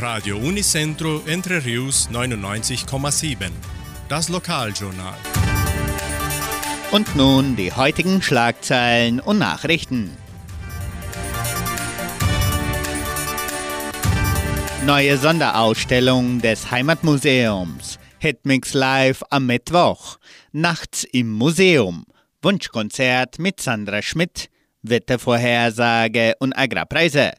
Radio Unicentro Entre Rius 99,7. Das Lokaljournal. Und nun die heutigen Schlagzeilen und Nachrichten. Neue Sonderausstellung des Heimatmuseums. Hitmix Live am Mittwoch. Nachts im Museum. Wunschkonzert mit Sandra Schmidt. Wettervorhersage und Agrarpreise.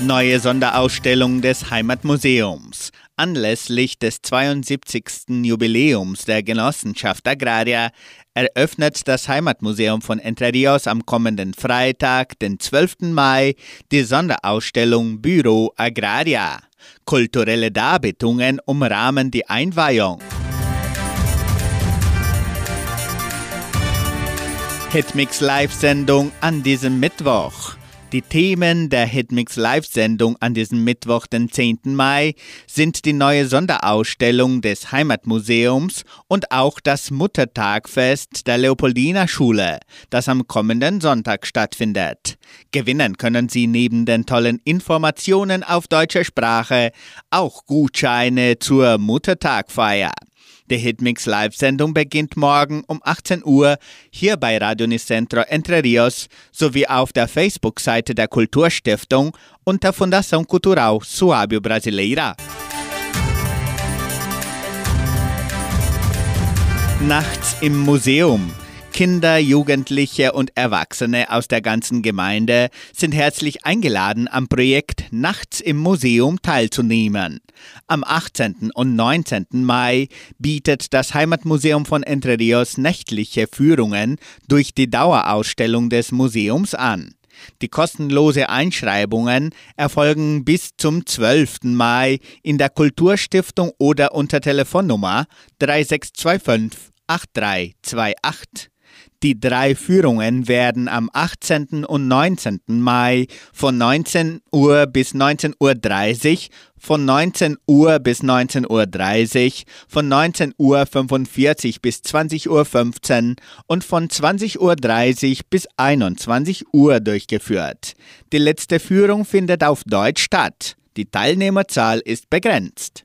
Neue Sonderausstellung des Heimatmuseums. Anlässlich des 72. Jubiläums der Genossenschaft Agraria eröffnet das Heimatmuseum von Entre Rios am kommenden Freitag, den 12. Mai, die Sonderausstellung Büro Agraria. Kulturelle Darbietungen umrahmen die Einweihung. Hitmix Live-Sendung an diesem Mittwoch. Die Themen der Hitmix Live-Sendung an diesem Mittwoch, den 10. Mai, sind die neue Sonderausstellung des Heimatmuseums und auch das Muttertagfest der Leopoldina Schule, das am kommenden Sonntag stattfindet. Gewinnen können Sie neben den tollen Informationen auf deutscher Sprache auch Gutscheine zur Muttertagfeier. Die Hitmix Live-Sendung beginnt morgen um 18 Uhr hier bei Radio Nicentro Entre Rios sowie auf der Facebook-Seite der Kulturstiftung unter Fundação Cultural Suábio Brasileira. Nachts im Museum. Kinder, Jugendliche und Erwachsene aus der ganzen Gemeinde sind herzlich eingeladen, am Projekt Nachts im Museum teilzunehmen. Am 18. und 19. Mai bietet das Heimatmuseum von Entre Rios nächtliche Führungen durch die Dauerausstellung des Museums an. Die kostenlose Einschreibungen erfolgen bis zum 12. Mai in der Kulturstiftung oder unter Telefonnummer 3625 8328. Die drei Führungen werden am 18. und 19. Mai von 19 Uhr bis 19.30 Uhr, von 19 Uhr bis 19.30 Uhr, von 19.45 Uhr bis 20.15 Uhr und von 20.30 Uhr bis 21 Uhr durchgeführt. Die letzte Führung findet auf Deutsch statt. Die Teilnehmerzahl ist begrenzt.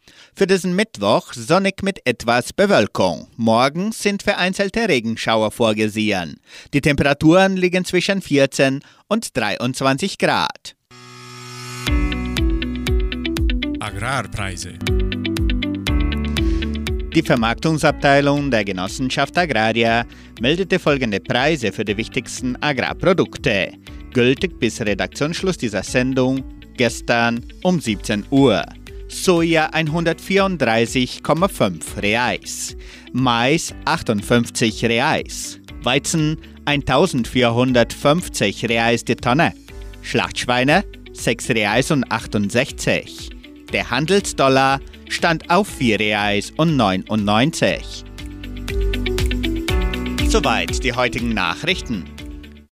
Für diesen Mittwoch sonnig mit etwas Bewölkung. Morgen sind vereinzelte Regenschauer vorgesehen. Die Temperaturen liegen zwischen 14 und 23 Grad. Agrarpreise. Die Vermarktungsabteilung der Genossenschaft Agraria meldete folgende Preise für die wichtigsten Agrarprodukte, gültig bis Redaktionsschluss dieser Sendung gestern um 17 Uhr. Soja 134,5 Reais, Mais 58 Reais, Weizen 1450 Reais die Tonne, Schlachtschweine 6 Reais und 68. Der Handelsdollar stand auf 4 Reais und 99. Soweit die heutigen Nachrichten.